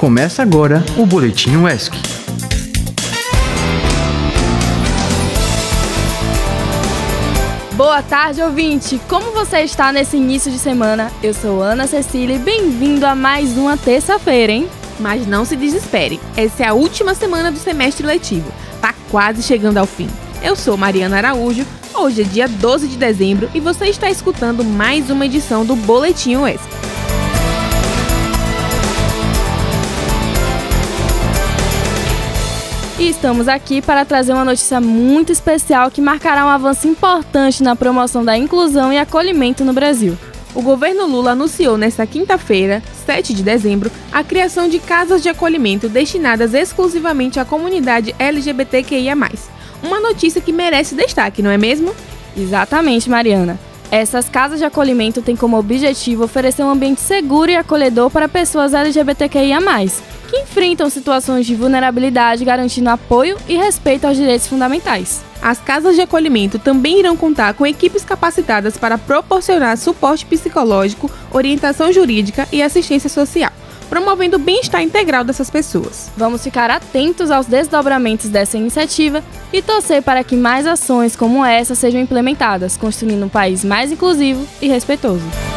Começa agora o Boletim UESC. Boa tarde, ouvinte! Como você está nesse início de semana? Eu sou Ana Cecília e bem-vindo a mais uma terça-feira, hein? Mas não se desespere, essa é a última semana do semestre letivo. Tá quase chegando ao fim. Eu sou Mariana Araújo, hoje é dia 12 de dezembro e você está escutando mais uma edição do Boletim UESC. E estamos aqui para trazer uma notícia muito especial que marcará um avanço importante na promoção da inclusão e acolhimento no Brasil. O governo Lula anunciou nesta quinta-feira, 7 de dezembro, a criação de casas de acolhimento destinadas exclusivamente à comunidade LGBTQIA. Uma notícia que merece destaque, não é mesmo? Exatamente, Mariana. Essas casas de acolhimento têm como objetivo oferecer um ambiente seguro e acolhedor para pessoas LGBTQIA, que enfrentam situações de vulnerabilidade, garantindo apoio e respeito aos direitos fundamentais. As casas de acolhimento também irão contar com equipes capacitadas para proporcionar suporte psicológico, orientação jurídica e assistência social, promovendo o bem-estar integral dessas pessoas. Vamos ficar atentos aos desdobramentos dessa iniciativa e torcer para que mais ações como essa sejam implementadas, construindo um país mais inclusivo e respeitoso.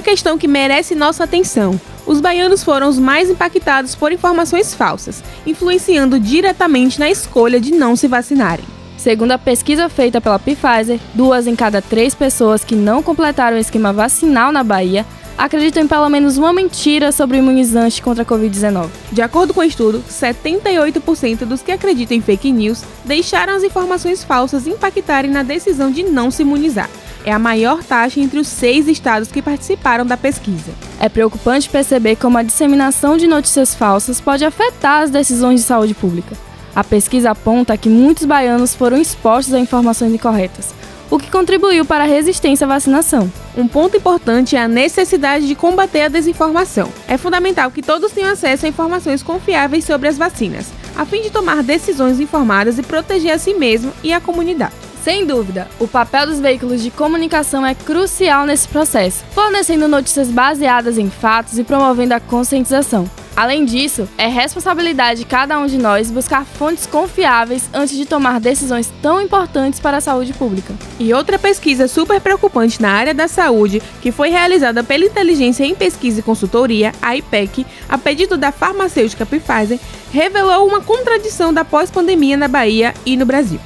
Uma questão que merece nossa atenção. Os baianos foram os mais impactados por informações falsas, influenciando diretamente na escolha de não se vacinarem. Segundo a pesquisa feita pela Pfizer, duas em cada três pessoas que não completaram o esquema vacinal na Bahia acreditam em pelo menos uma mentira sobre o imunizante contra a Covid-19. De acordo com o estudo, 78% dos que acreditam em fake news deixaram as informações falsas impactarem na decisão de não se imunizar é a maior taxa entre os seis estados que participaram da pesquisa. É preocupante perceber como a disseminação de notícias falsas pode afetar as decisões de saúde pública. A pesquisa aponta que muitos baianos foram expostos a informações incorretas, o que contribuiu para a resistência à vacinação. Um ponto importante é a necessidade de combater a desinformação. É fundamental que todos tenham acesso a informações confiáveis sobre as vacinas, a fim de tomar decisões informadas e proteger a si mesmo e a comunidade. Sem dúvida, o papel dos veículos de comunicação é crucial nesse processo, fornecendo notícias baseadas em fatos e promovendo a conscientização. Além disso, é responsabilidade de cada um de nós buscar fontes confiáveis antes de tomar decisões tão importantes para a saúde pública. E outra pesquisa super preocupante na área da saúde, que foi realizada pela Inteligência em Pesquisa e Consultoria, a IPEC, a pedido da farmacêutica Pfizer, revelou uma contradição da pós-pandemia na Bahia e no Brasil.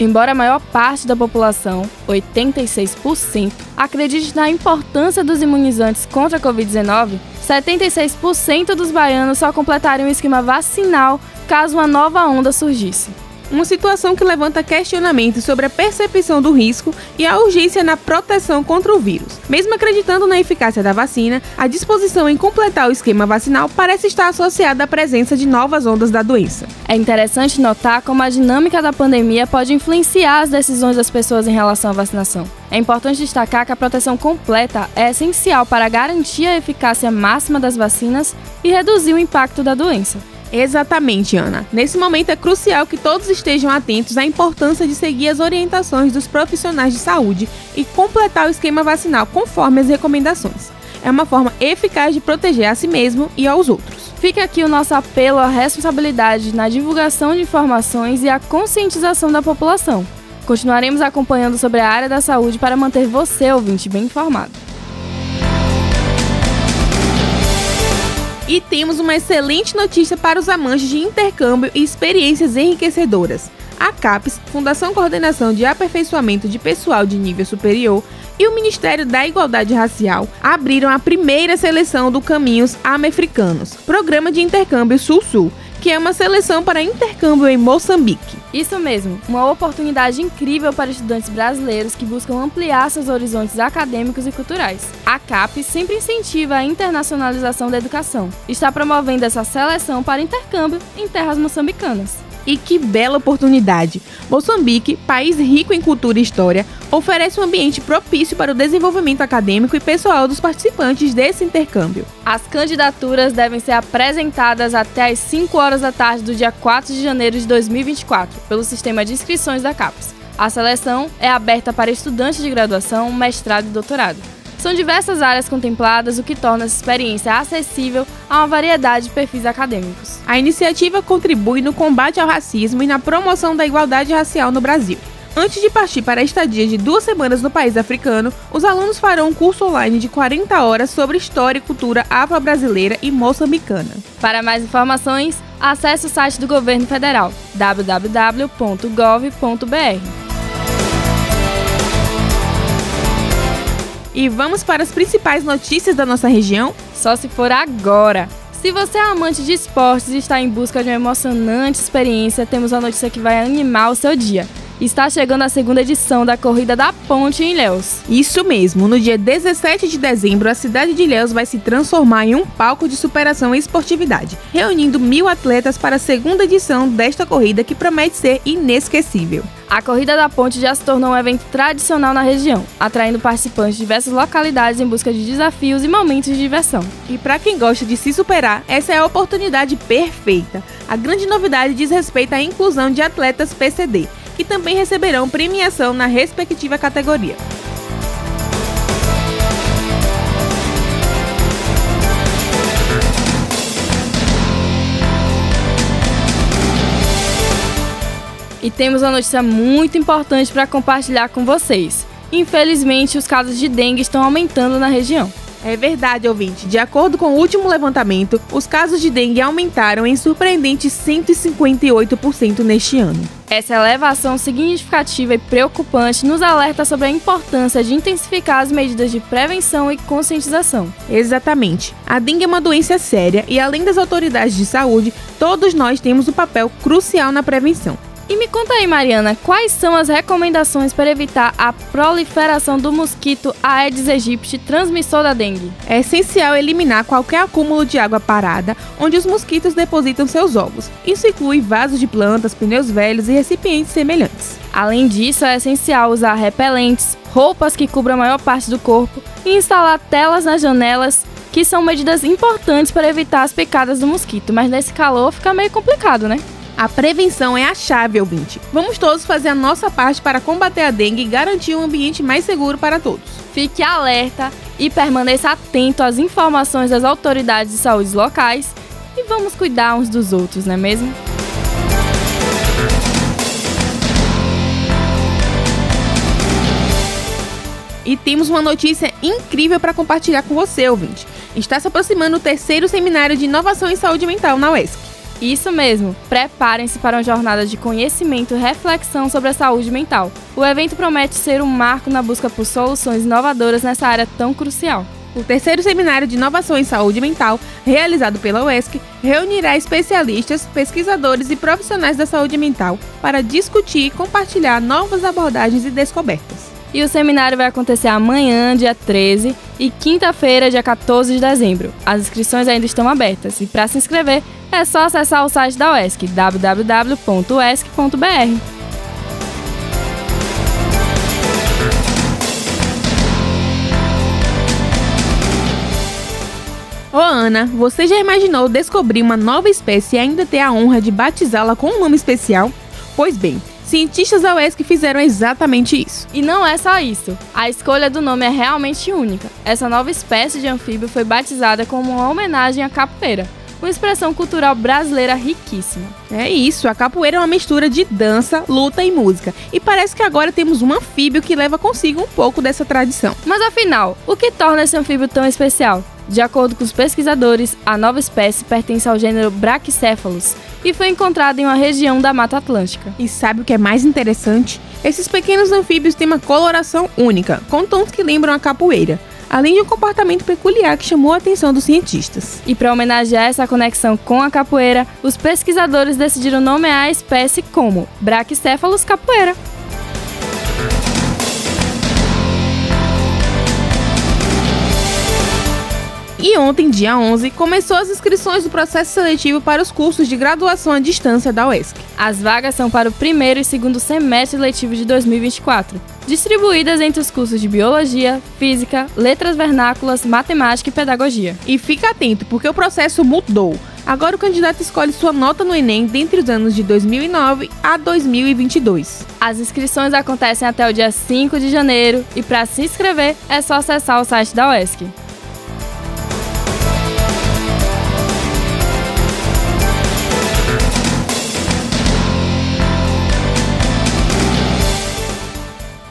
Embora a maior parte da população, 86%, acredite na importância dos imunizantes contra a Covid-19, 76% dos baianos só completariam o esquema vacinal caso uma nova onda surgisse uma situação que levanta questionamentos sobre a percepção do risco e a urgência na proteção contra o vírus. Mesmo acreditando na eficácia da vacina, a disposição em completar o esquema vacinal parece estar associada à presença de novas ondas da doença. É interessante notar como a dinâmica da pandemia pode influenciar as decisões das pessoas em relação à vacinação. É importante destacar que a proteção completa é essencial para garantir a eficácia máxima das vacinas e reduzir o impacto da doença. Exatamente, Ana. Nesse momento é crucial que todos estejam atentos à importância de seguir as orientações dos profissionais de saúde e completar o esquema vacinal conforme as recomendações. É uma forma eficaz de proteger a si mesmo e aos outros. Fica aqui o nosso apelo à responsabilidade na divulgação de informações e à conscientização da população. Continuaremos acompanhando sobre a área da saúde para manter você, ouvinte, bem informado. E temos uma excelente notícia para os amantes de intercâmbio e experiências enriquecedoras. A CAPES, Fundação Coordenação de Aperfeiçoamento de Pessoal de Nível Superior, e o Ministério da Igualdade Racial abriram a primeira seleção do Caminhos Americanos, programa de intercâmbio Sul-Sul, que é uma seleção para intercâmbio em Moçambique. Isso mesmo, uma oportunidade incrível para estudantes brasileiros que buscam ampliar seus horizontes acadêmicos e culturais. A CAP sempre incentiva a internacionalização da educação. Está promovendo essa seleção para intercâmbio em terras moçambicanas. E que bela oportunidade! Moçambique, país rico em cultura e história, oferece um ambiente propício para o desenvolvimento acadêmico e pessoal dos participantes desse intercâmbio. As candidaturas devem ser apresentadas até às 5 horas da tarde do dia 4 de janeiro de 2024, pelo sistema de inscrições da CAPES. A seleção é aberta para estudantes de graduação, mestrado e doutorado. São diversas áreas contempladas, o que torna essa experiência acessível a uma variedade de perfis acadêmicos. A iniciativa contribui no combate ao racismo e na promoção da igualdade racial no Brasil. Antes de partir para a estadia de duas semanas no país africano, os alunos farão um curso online de 40 horas sobre história e cultura afro-brasileira e moçambicana. Para mais informações, acesse o site do governo federal www.gov.br. E vamos para as principais notícias da nossa região? Só se for agora! Se você é amante de esportes e está em busca de uma emocionante experiência, temos uma notícia que vai animar o seu dia. Está chegando a segunda edição da Corrida da Ponte em Ilhéus. Isso mesmo, no dia 17 de dezembro, a cidade de Ilhéus vai se transformar em um palco de superação e esportividade, reunindo mil atletas para a segunda edição desta corrida que promete ser inesquecível. A Corrida da Ponte já se tornou um evento tradicional na região, atraindo participantes de diversas localidades em busca de desafios e momentos de diversão. E para quem gosta de se superar, essa é a oportunidade perfeita. A grande novidade diz respeito à inclusão de atletas PCD, que também receberão premiação na respectiva categoria. E temos uma notícia muito importante para compartilhar com vocês. Infelizmente, os casos de dengue estão aumentando na região. É verdade, ouvinte. De acordo com o último levantamento, os casos de dengue aumentaram em surpreendentes 158% neste ano. Essa elevação significativa e preocupante nos alerta sobre a importância de intensificar as medidas de prevenção e conscientização. Exatamente. A dengue é uma doença séria e, além das autoridades de saúde, todos nós temos um papel crucial na prevenção. E me conta aí, Mariana, quais são as recomendações para evitar a proliferação do mosquito Aedes aegypti, transmissor da dengue? É essencial eliminar qualquer acúmulo de água parada onde os mosquitos depositam seus ovos. Isso inclui vasos de plantas, pneus velhos e recipientes semelhantes. Além disso, é essencial usar repelentes, roupas que cubram a maior parte do corpo e instalar telas nas janelas que são medidas importantes para evitar as picadas do mosquito, mas nesse calor fica meio complicado, né? A prevenção é a chave, ouvinte. Vamos todos fazer a nossa parte para combater a dengue e garantir um ambiente mais seguro para todos. Fique alerta e permaneça atento às informações das autoridades de saúde locais e vamos cuidar uns dos outros, não é mesmo? E temos uma notícia incrível para compartilhar com você, ouvinte. Está se aproximando o terceiro seminário de inovação em saúde mental na UESC. Isso mesmo, preparem-se para uma jornada de conhecimento e reflexão sobre a saúde mental. O evento promete ser um marco na busca por soluções inovadoras nessa área tão crucial. O terceiro seminário de inovação em saúde mental, realizado pela UESC, reunirá especialistas, pesquisadores e profissionais da saúde mental para discutir e compartilhar novas abordagens e descobertas. E o seminário vai acontecer amanhã, dia 13, e quinta-feira, dia 14 de dezembro. As inscrições ainda estão abertas e para se inscrever é só acessar o site da UESC, www.uesc.br. Ô Ana, você já imaginou descobrir uma nova espécie e ainda ter a honra de batizá-la com um nome especial? Pois bem, Cientistas da UESC fizeram exatamente isso. E não é só isso. A escolha do nome é realmente única. Essa nova espécie de anfíbio foi batizada como uma homenagem à capoeira, uma expressão cultural brasileira riquíssima. É isso, a capoeira é uma mistura de dança, luta e música. E parece que agora temos um anfíbio que leva consigo um pouco dessa tradição. Mas afinal, o que torna esse anfíbio tão especial? De acordo com os pesquisadores, a nova espécie pertence ao gênero Brachycephalus e foi encontrada em uma região da Mata Atlântica. E sabe o que é mais interessante? Esses pequenos anfíbios têm uma coloração única, com tons que lembram a capoeira, além de um comportamento peculiar que chamou a atenção dos cientistas. E para homenagear essa conexão com a capoeira, os pesquisadores decidiram nomear a espécie como Brachycephalus capoeira. E ontem, dia 11, começou as inscrições do processo seletivo para os cursos de graduação à distância da UESC. As vagas são para o primeiro e segundo semestre letivo de 2024, distribuídas entre os cursos de Biologia, Física, Letras Vernáculas, Matemática e Pedagogia. E fica atento, porque o processo mudou. Agora o candidato escolhe sua nota no Enem dentre os anos de 2009 a 2022. As inscrições acontecem até o dia 5 de janeiro e para se inscrever é só acessar o site da UESC.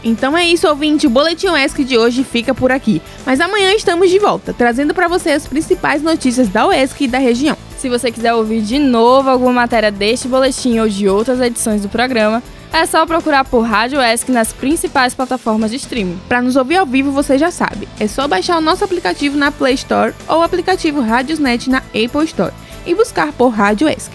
Então é isso, ouvinte. O Boletim UESC de hoje fica por aqui. Mas amanhã estamos de volta, trazendo para você as principais notícias da UESC e da região. Se você quiser ouvir de novo alguma matéria deste boletim ou de outras edições do programa, é só procurar por Rádio ESC nas principais plataformas de streaming. Para nos ouvir ao vivo, você já sabe. É só baixar o nosso aplicativo na Play Store ou o aplicativo Radiosnet na Apple Store e buscar por Rádio ESC.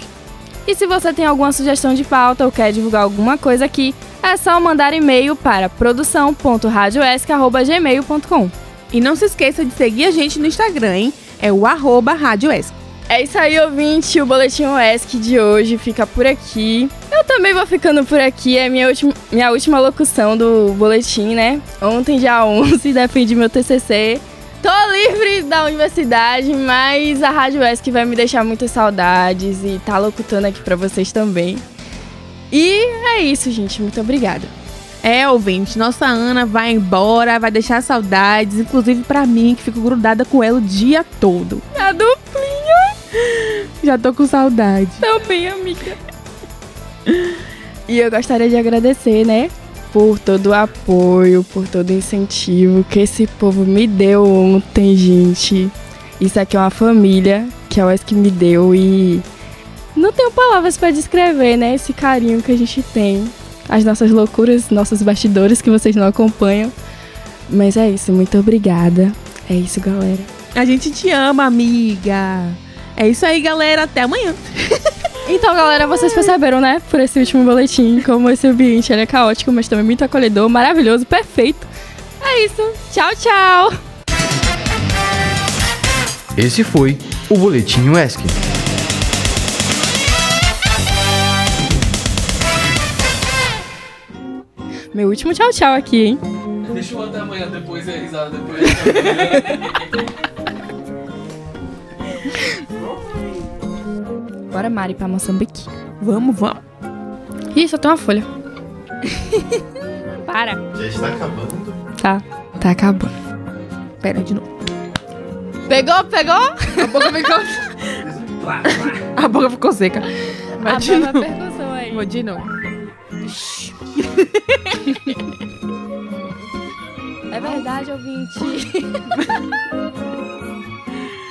E se você tem alguma sugestão de pauta ou quer divulgar alguma coisa aqui, é só mandar e-mail para produção.radioesc.gmail.com. E não se esqueça de seguir a gente no Instagram, hein? É o arroba Rádio ESC. É isso aí, ouvinte. O Boletim ESC de hoje fica por aqui. Eu também vou ficando por aqui. É minha última, minha última locução do boletim, né? Ontem, dia 11, defendi meu TCC. Tô livre da universidade, mas a Rádio ESC vai me deixar muitas saudades e tá locutando aqui para vocês também. E é isso, gente. Muito obrigada. É, ouvinte, nossa Ana vai embora, vai deixar saudades, inclusive para mim, que fico grudada com ela o dia todo. A duplinha! Já tô com saudade. Também, amiga. E eu gostaria de agradecer, né? Por todo o apoio, por todo o incentivo que esse povo me deu ontem, gente. Isso aqui é uma família que é o que me deu e não tenho palavras para descrever, né? Esse carinho que a gente tem. As nossas loucuras, nossos bastidores que vocês não acompanham. Mas é isso, muito obrigada. É isso, galera. A gente te ama, amiga. É isso aí, galera. Até amanhã. Então, galera, vocês perceberam, né? Por esse último boletim, como esse ambiente é caótico, mas também muito acolhedor, maravilhoso, perfeito. É isso. Tchau, tchau. Esse foi o Boletim UESC. Meu último tchau, tchau aqui, hein? Deixa eu até amanhã, depois é risada, depois. Bora, Mari, pra Moçambique. Vamos, vamos. Ih, só tem uma folha. Para. Já está acabando. Tá, tá acabando. Pera, de novo. Pegou, pegou? A boca ficou. A boca ficou seca. Vai de Abra a novo. percussão aí. Vou de novo. É verdade, ouvinte.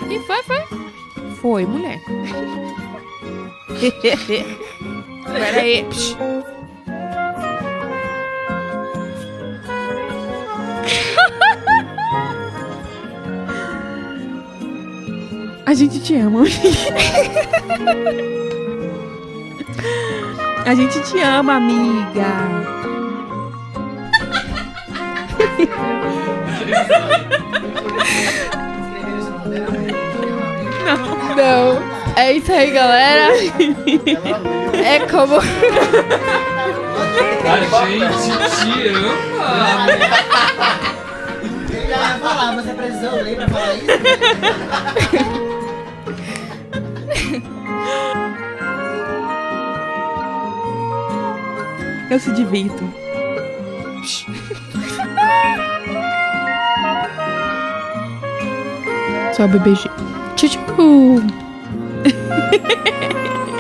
e foi, foi. Foi, mulher. Pera aí. A gente te ama. A gente te ama, amiga. Não. É isso aí, galera. É como. A gente te ama! Eu já ia falar, você precisou ler pra falar isso? Eu se divirto. Só BBG. Tchau, tchau.